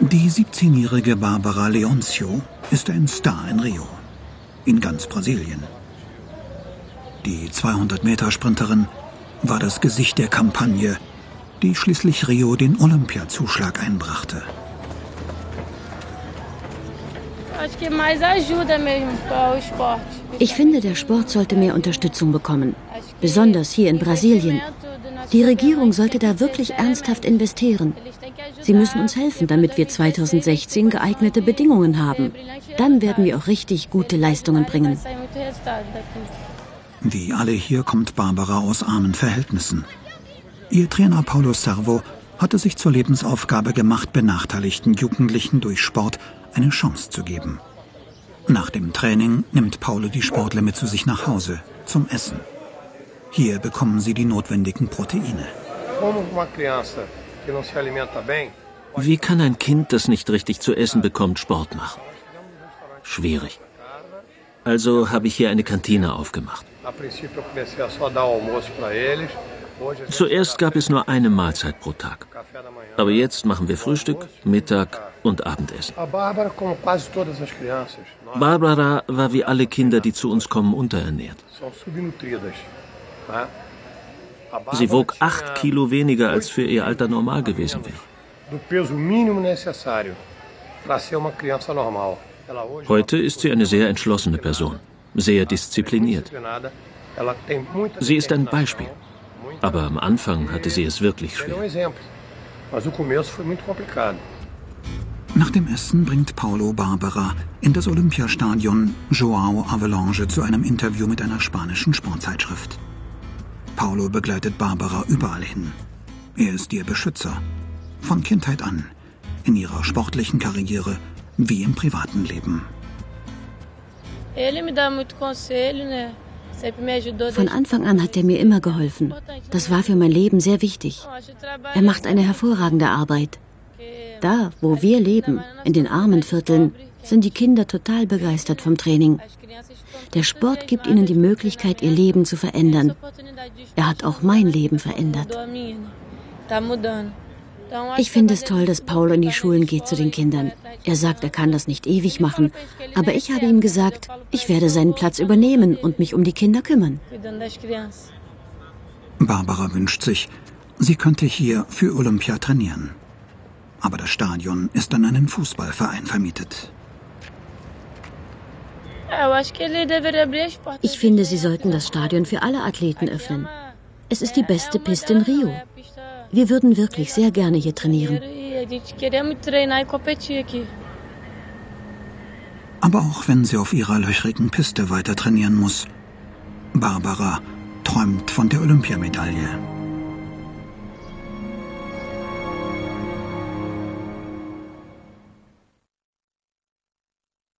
Die 17-jährige Barbara Leoncio ist ein Star in Rio, in ganz Brasilien. Die 200-Meter-Sprinterin war das Gesicht der Kampagne, die schließlich Rio den Olympiazuschlag einbrachte. Ich finde, der Sport sollte mehr Unterstützung bekommen, besonders hier in Brasilien. Die Regierung sollte da wirklich ernsthaft investieren. Sie müssen uns helfen, damit wir 2016 geeignete Bedingungen haben. Dann werden wir auch richtig gute Leistungen bringen. Wie alle hier kommt Barbara aus armen Verhältnissen. Ihr Trainer Paulo Servo hatte sich zur Lebensaufgabe gemacht, benachteiligten Jugendlichen durch Sport eine Chance zu geben. Nach dem Training nimmt Paulo die Sportler mit zu sich nach Hause zum Essen. Hier bekommen sie die notwendigen Proteine. Wie kann ein Kind, das nicht richtig zu essen bekommt, Sport machen? Schwierig. Also habe ich hier eine Kantine aufgemacht. Zuerst gab es nur eine Mahlzeit pro Tag. Aber jetzt machen wir Frühstück, Mittag und Abendessen. Barbara war wie alle Kinder, die zu uns kommen, unterernährt. Sie wog acht Kilo weniger, als für ihr Alter normal gewesen wäre. Heute ist sie eine sehr entschlossene Person, sehr diszipliniert. Sie ist ein Beispiel. Aber am Anfang hatte sie es wirklich schwer. Nach dem Essen bringt Paulo Barbara in das Olympiastadion Joao Avalanche zu einem Interview mit einer spanischen Sportzeitschrift. Paulo begleitet Barbara überall hin. Er ist ihr Beschützer. Von Kindheit an. In ihrer sportlichen Karriere wie im privaten Leben. Von Anfang an hat er mir immer geholfen. Das war für mein Leben sehr wichtig. Er macht eine hervorragende Arbeit. Da, wo wir leben, in den armen Vierteln, sind die Kinder total begeistert vom Training. Der Sport gibt ihnen die Möglichkeit, ihr Leben zu verändern. Er hat auch mein Leben verändert. Ich finde es toll, dass Paul in die Schulen geht zu den Kindern. Er sagt, er kann das nicht ewig machen. Aber ich habe ihm gesagt, ich werde seinen Platz übernehmen und mich um die Kinder kümmern. Barbara wünscht sich, sie könnte hier für Olympia trainieren. Aber das Stadion ist an einen Fußballverein vermietet. Ich finde, sie sollten das Stadion für alle Athleten öffnen. Es ist die beste Piste in Rio. Wir würden wirklich sehr gerne hier trainieren. Aber auch wenn sie auf ihrer löchrigen Piste weiter trainieren muss, Barbara träumt von der Olympiamedaille.